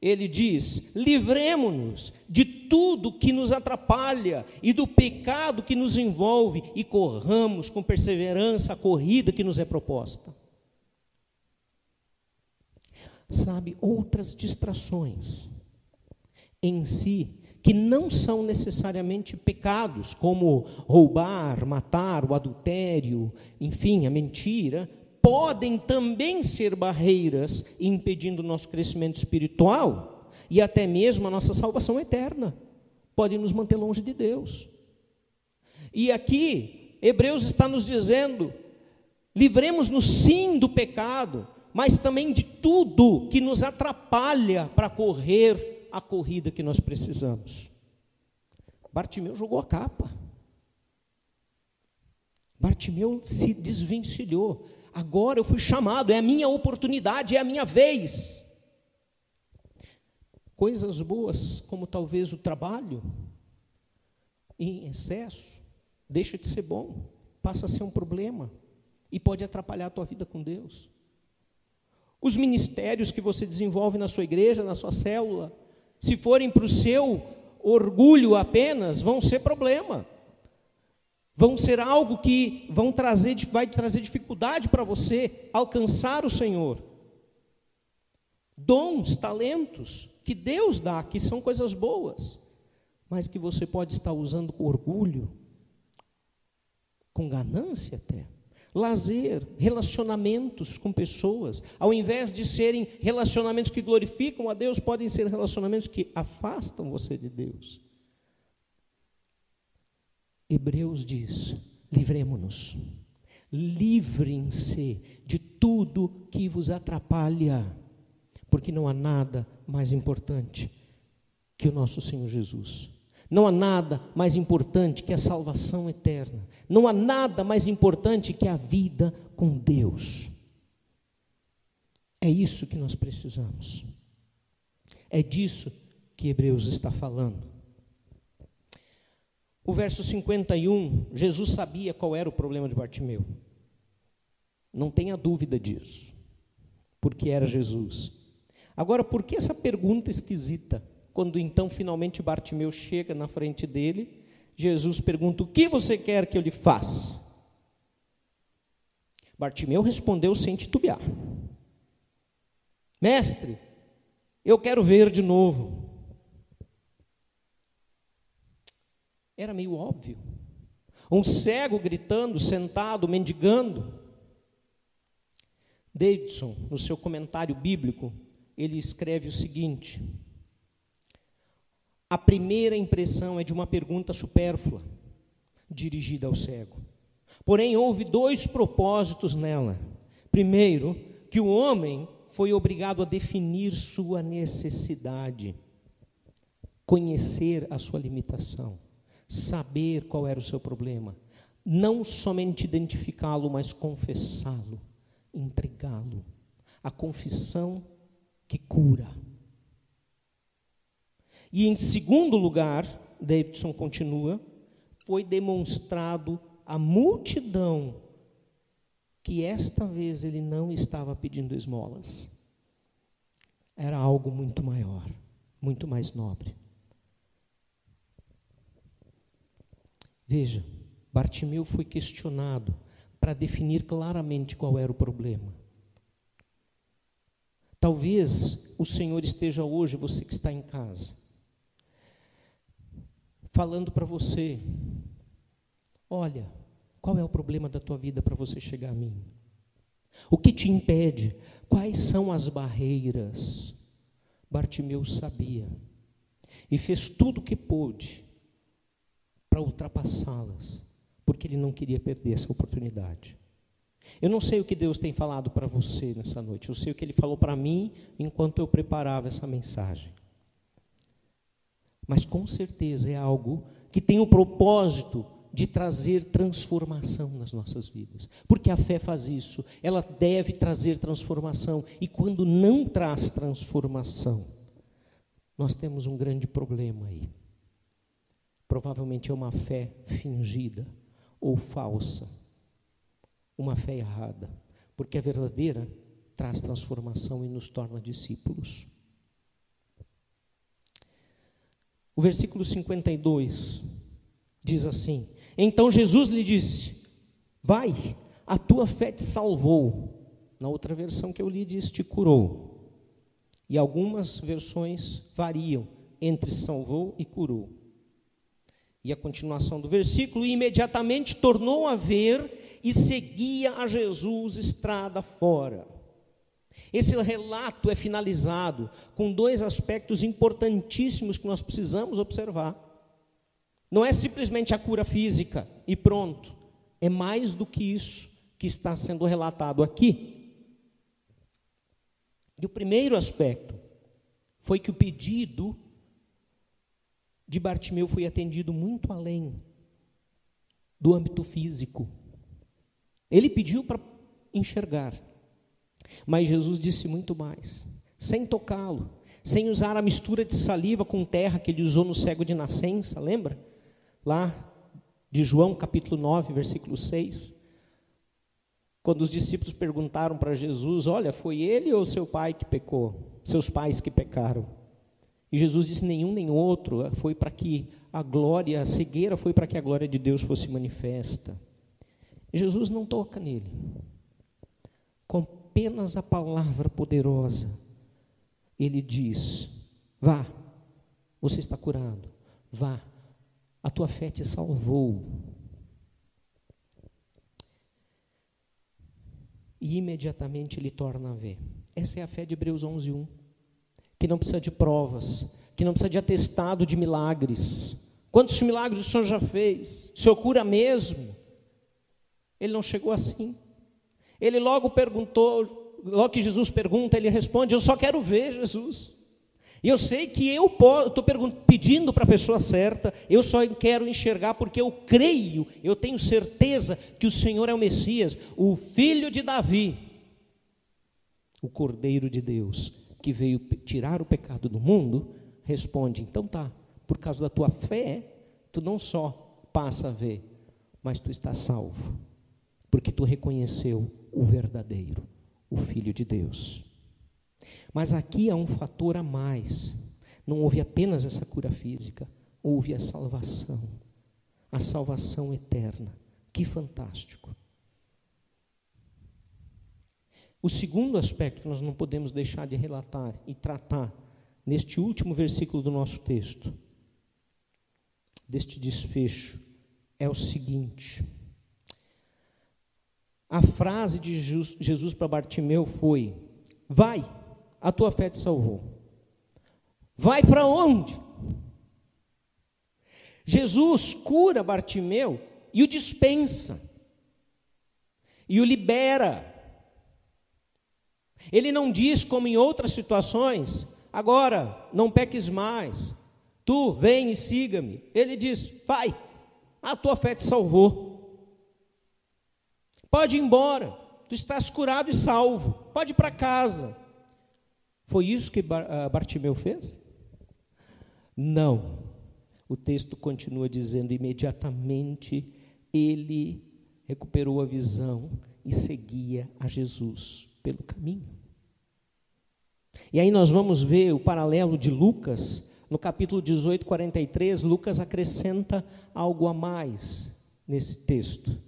ele diz: livremos-nos de tudo que nos atrapalha e do pecado que nos envolve e corramos com perseverança a corrida que nos é proposta. Sabe, outras distrações em si, que não são necessariamente pecados, como roubar, matar, o adultério, enfim, a mentira, podem também ser barreiras impedindo o nosso crescimento espiritual e até mesmo a nossa salvação eterna. Podem nos manter longe de Deus. E aqui, Hebreus está nos dizendo: livremos-nos sim do pecado, mas também de tudo que nos atrapalha para correr a corrida que nós precisamos. Bartimeu jogou a capa. Bartimeu se desvencilhou. Agora eu fui chamado, é a minha oportunidade, é a minha vez. Coisas boas, como talvez o trabalho, em excesso, deixa de ser bom, passa a ser um problema e pode atrapalhar a tua vida com Deus. Os ministérios que você desenvolve na sua igreja, na sua célula, se forem para o seu orgulho apenas, vão ser problema vão ser algo que vão trazer, vai trazer dificuldade para você alcançar o Senhor. Dons, talentos que Deus dá, que são coisas boas, mas que você pode estar usando com orgulho, com ganância até. Lazer, relacionamentos com pessoas, ao invés de serem relacionamentos que glorificam a Deus, podem ser relacionamentos que afastam você de Deus. Hebreus diz: livremos-nos, livrem-se de tudo que vos atrapalha, porque não há nada mais importante que o nosso Senhor Jesus. Não há nada mais importante que a salvação eterna. Não há nada mais importante que a vida com Deus. É isso que nós precisamos. É disso que Hebreus está falando. O verso 51, Jesus sabia qual era o problema de Bartimeu. Não tenha dúvida disso, porque era Jesus. Agora, por que essa pergunta esquisita? Quando então finalmente Bartimeu chega na frente dele, Jesus pergunta: O que você quer que eu lhe faça? Bartimeu respondeu sem titubear: Mestre, eu quero ver de novo. Era meio óbvio. Um cego gritando, sentado, mendigando. Davidson, no seu comentário bíblico, ele escreve o seguinte: A primeira impressão é de uma pergunta supérflua, dirigida ao cego. Porém, houve dois propósitos nela. Primeiro, que o homem foi obrigado a definir sua necessidade, conhecer a sua limitação saber qual era o seu problema, não somente identificá-lo, mas confessá-lo, entregá-lo. A confissão que cura. E em segundo lugar, Davidson continua, foi demonstrado a multidão que esta vez ele não estava pedindo esmolas. Era algo muito maior, muito mais nobre. Veja, Bartimeu foi questionado para definir claramente qual era o problema. Talvez o Senhor esteja hoje, você que está em casa, falando para você: olha, qual é o problema da tua vida para você chegar a mim? O que te impede? Quais são as barreiras? Bartimeu sabia e fez tudo o que pôde para ultrapassá-las, porque ele não queria perder essa oportunidade. Eu não sei o que Deus tem falado para você nessa noite, eu sei o que Ele falou para mim enquanto eu preparava essa mensagem. Mas com certeza é algo que tem o propósito de trazer transformação nas nossas vidas. Porque a fé faz isso, ela deve trazer transformação. E quando não traz transformação, nós temos um grande problema aí. Provavelmente é uma fé fingida ou falsa, uma fé errada, porque a verdadeira traz transformação e nos torna discípulos. O versículo 52 diz assim: Então Jesus lhe disse: Vai, a tua fé te salvou. Na outra versão que eu li diz: te curou. E algumas versões variam entre salvou e curou. E a continuação do versículo: e imediatamente tornou a ver e seguia a Jesus estrada fora. Esse relato é finalizado com dois aspectos importantíssimos que nós precisamos observar. Não é simplesmente a cura física e pronto. É mais do que isso que está sendo relatado aqui. E o primeiro aspecto foi que o pedido de Bartimeu foi atendido muito além do âmbito físico. Ele pediu para enxergar, mas Jesus disse muito mais, sem tocá-lo, sem usar a mistura de saliva com terra que ele usou no cego de nascença, lembra? Lá de João capítulo 9, versículo 6. Quando os discípulos perguntaram para Jesus: Olha, foi ele ou seu pai que pecou? Seus pais que pecaram? E Jesus disse: Nenhum nem outro. Foi para que a glória, a cegueira foi para que a glória de Deus fosse manifesta. E Jesus não toca nele. Com apenas a palavra poderosa, ele diz: Vá, você está curado. Vá, a tua fé te salvou. E imediatamente ele torna a ver. Essa é a fé de Hebreus 11, 1. Que não precisa de provas, que não precisa de atestado de milagres. Quantos milagres o Senhor já fez? O Senhor cura mesmo? Ele não chegou assim. Ele logo perguntou, logo que Jesus pergunta, ele responde: Eu só quero ver Jesus. E eu sei que eu estou pedindo para a pessoa certa, eu só quero enxergar porque eu creio, eu tenho certeza que o Senhor é o Messias, o filho de Davi, o Cordeiro de Deus, que veio tirar o pecado do mundo. Responde: então tá, por causa da tua fé, tu não só passa a ver, mas tu está salvo porque tu reconheceu o verdadeiro, o Filho de Deus. Mas aqui há um fator a mais. Não houve apenas essa cura física, houve a salvação, a salvação eterna. Que fantástico. O segundo aspecto que nós não podemos deixar de relatar e tratar neste último versículo do nosso texto, deste desfecho, é o seguinte: a frase de Jesus para Bartimeu foi: Vai, a tua fé te salvou. Vai para onde? Jesus cura Bartimeu e o dispensa, e o libera. Ele não diz, como em outras situações, agora não peques mais, tu vem e siga-me. Ele diz: vai, a tua fé te salvou. Pode ir embora, tu estás curado e salvo, pode ir para casa. Foi isso que ah, Bartimeu fez? Não. O texto continua dizendo: imediatamente ele recuperou a visão e seguia a Jesus pelo caminho. E aí nós vamos ver o paralelo de Lucas, no capítulo 18, 43, Lucas acrescenta algo a mais nesse texto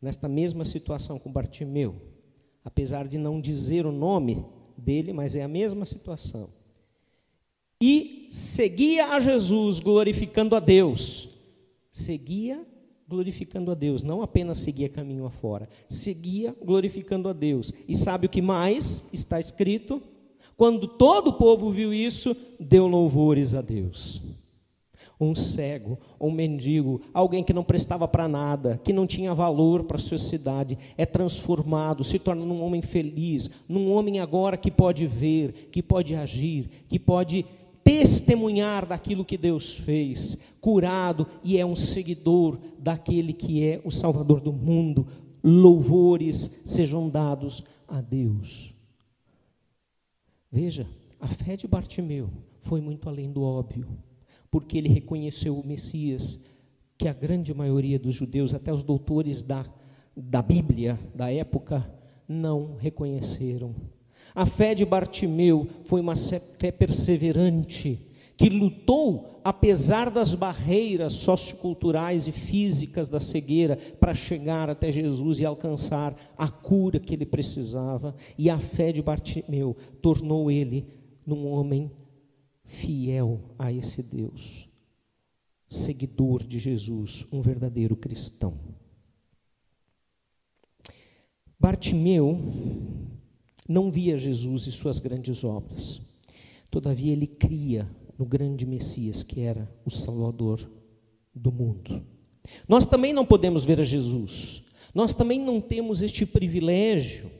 nesta mesma situação com Bartimeu, apesar de não dizer o nome dele, mas é a mesma situação. E seguia a Jesus, glorificando a Deus. Seguia glorificando a Deus, não apenas seguia caminho afora, seguia glorificando a Deus. E sabe o que mais está escrito? Quando todo o povo viu isso, deu louvores a Deus. um cego, um mendigo, alguém que não prestava para nada, que não tinha valor para a sociedade, é transformado, se torna um homem feliz, num homem agora que pode ver, que pode agir, que pode testemunhar daquilo que Deus fez, curado e é um seguidor daquele que é o Salvador do mundo. Louvores sejam dados a Deus. Veja, a fé de Bartimeu foi muito além do óbvio porque ele reconheceu o Messias, que a grande maioria dos judeus, até os doutores da, da Bíblia da época, não reconheceram. A fé de Bartimeu foi uma fé perseverante, que lutou apesar das barreiras socioculturais e físicas da cegueira para chegar até Jesus e alcançar a cura que ele precisava, e a fé de Bartimeu tornou ele num homem fiel a esse Deus, seguidor de Jesus, um verdadeiro cristão. Bartimeu não via Jesus e suas grandes obras, todavia ele cria no grande Messias que era o Salvador do mundo. Nós também não podemos ver a Jesus, nós também não temos este privilégio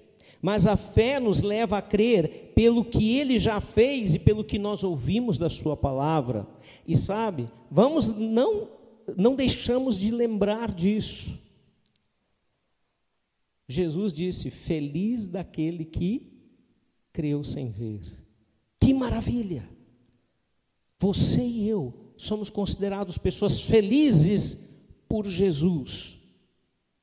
mas a fé nos leva a crer pelo que ele já fez e pelo que nós ouvimos da sua palavra. E sabe, vamos não não deixamos de lembrar disso. Jesus disse: "Feliz daquele que creu sem ver". Que maravilha! Você e eu somos considerados pessoas felizes por Jesus,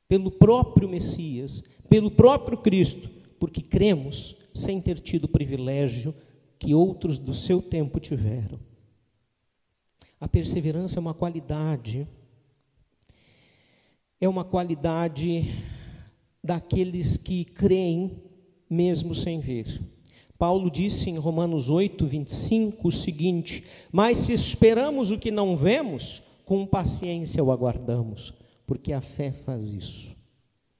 pelo próprio Messias, pelo próprio Cristo porque cremos sem ter tido o privilégio que outros do seu tempo tiveram. A perseverança é uma qualidade, é uma qualidade daqueles que creem mesmo sem ver. Paulo disse em Romanos 8, 25 o seguinte: Mas se esperamos o que não vemos, com paciência o aguardamos, porque a fé faz isso.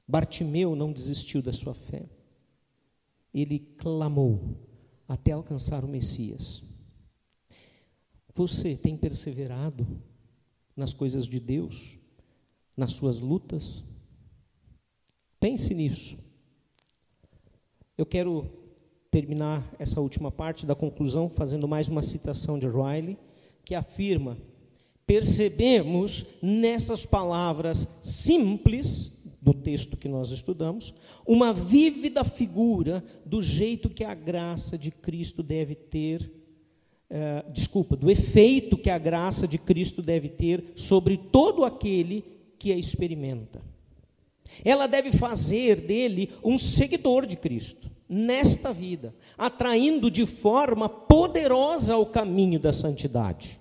Bartimeu não desistiu da sua fé ele clamou até alcançar o Messias. Você tem perseverado nas coisas de Deus, nas suas lutas? Pense nisso. Eu quero terminar essa última parte da conclusão fazendo mais uma citação de Riley, que afirma: percebemos nessas palavras simples do texto que nós estudamos, uma vívida figura do jeito que a graça de Cristo deve ter, eh, desculpa, do efeito que a graça de Cristo deve ter sobre todo aquele que a experimenta. Ela deve fazer dele um seguidor de Cristo nesta vida, atraindo de forma poderosa ao caminho da santidade.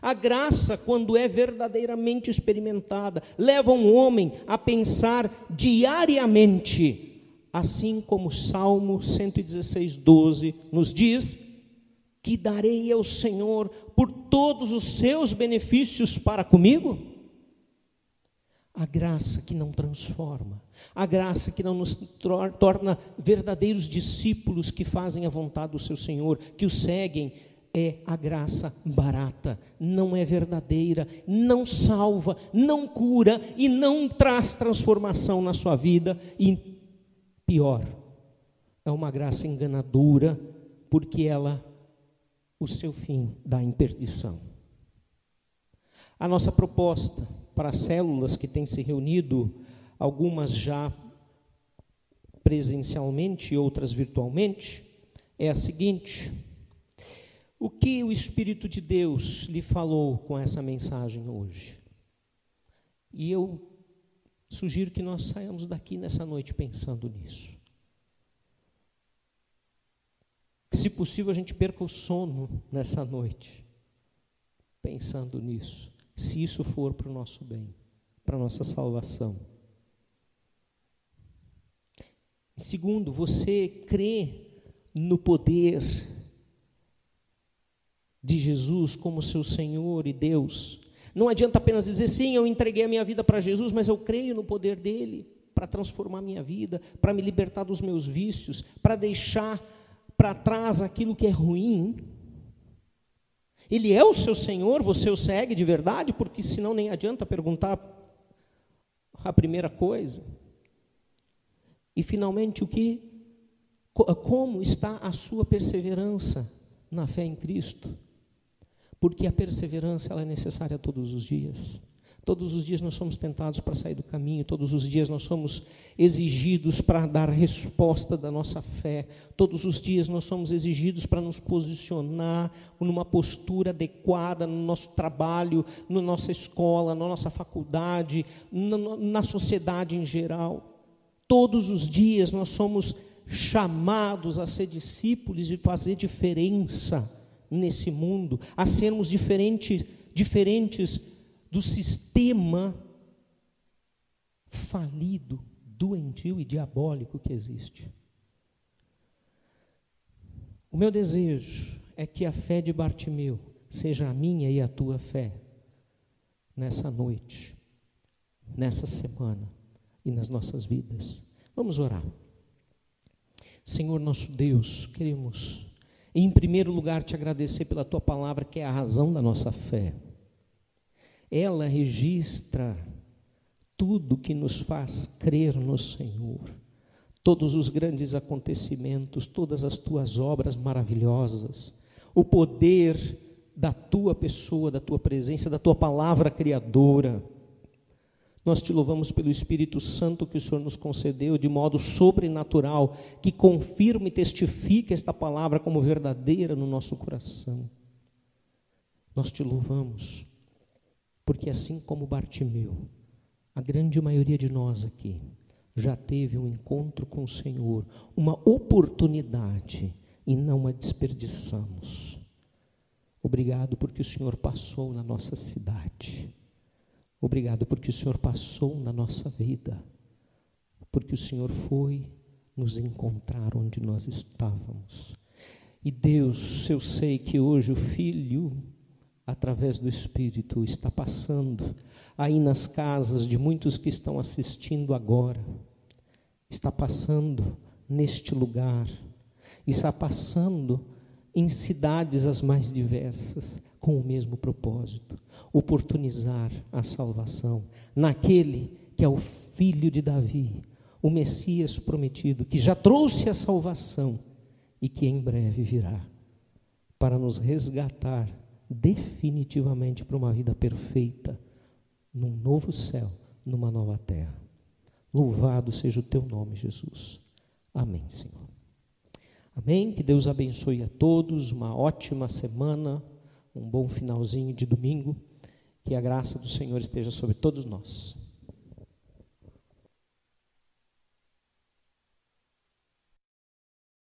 A graça, quando é verdadeiramente experimentada, leva um homem a pensar diariamente, assim como Salmo 116, 12 nos diz: que darei ao Senhor por todos os seus benefícios para comigo? A graça que não transforma, a graça que não nos torna verdadeiros discípulos que fazem a vontade do seu Senhor, que o seguem, é a graça barata, não é verdadeira, não salva, não cura e não traz transformação na sua vida. E pior, é uma graça enganadora, porque ela, o seu fim, dá em perdição. A nossa proposta para as células que têm se reunido, algumas já presencialmente e outras virtualmente, é a seguinte o que o Espírito de Deus lhe falou com essa mensagem hoje? E eu sugiro que nós saiamos daqui nessa noite pensando nisso. Se possível, a gente perca o sono nessa noite, pensando nisso, se isso for para o nosso bem, para a nossa salvação. E segundo, você crê no poder de Jesus como seu Senhor e Deus. Não adianta apenas dizer, sim, eu entreguei a minha vida para Jesus, mas eu creio no poder dele para transformar minha vida, para me libertar dos meus vícios, para deixar para trás aquilo que é ruim. Ele é o seu Senhor, você o segue de verdade, porque senão nem adianta perguntar a primeira coisa. E finalmente, o que como está a sua perseverança na fé em Cristo? Porque a perseverança ela é necessária todos os dias. Todos os dias nós somos tentados para sair do caminho, todos os dias nós somos exigidos para dar resposta da nossa fé, todos os dias nós somos exigidos para nos posicionar numa postura adequada no nosso trabalho, na nossa escola, na nossa faculdade, na, na sociedade em geral. Todos os dias nós somos chamados a ser discípulos e fazer diferença nesse mundo, a sermos diferente, diferentes do sistema falido, doentio e diabólico que existe. O meu desejo é que a fé de Bartimeu seja a minha e a tua fé nessa noite, nessa semana e nas nossas vidas. Vamos orar. Senhor nosso Deus, queremos, em primeiro lugar, te agradecer pela tua palavra, que é a razão da nossa fé. Ela registra tudo que nos faz crer no Senhor, todos os grandes acontecimentos, todas as tuas obras maravilhosas, o poder da tua pessoa, da tua presença, da tua palavra criadora. Nós te louvamos pelo Espírito Santo que o Senhor nos concedeu de modo sobrenatural, que confirma e testifica esta palavra como verdadeira no nosso coração. Nós te louvamos porque assim como Bartimeu, a grande maioria de nós aqui já teve um encontro com o Senhor, uma oportunidade e não a desperdiçamos. Obrigado porque o Senhor passou na nossa cidade. Obrigado porque o Senhor passou na nossa vida. Porque o Senhor foi nos encontrar onde nós estávamos. E Deus, eu sei que hoje o Filho através do Espírito, está passando aí nas casas de muitos que estão assistindo agora, está passando neste lugar, está passando em cidades as mais diversas, com o mesmo propósito: oportunizar a salvação naquele que é o filho de Davi, o Messias prometido, que já trouxe a salvação e que em breve virá para nos resgatar definitivamente para uma vida perfeita, num novo céu, numa nova terra. Louvado seja o teu nome, Jesus. Amém, Senhor. Amém. Que Deus abençoe a todos, uma ótima semana, um bom finalzinho de domingo. Que a graça do Senhor esteja sobre todos nós.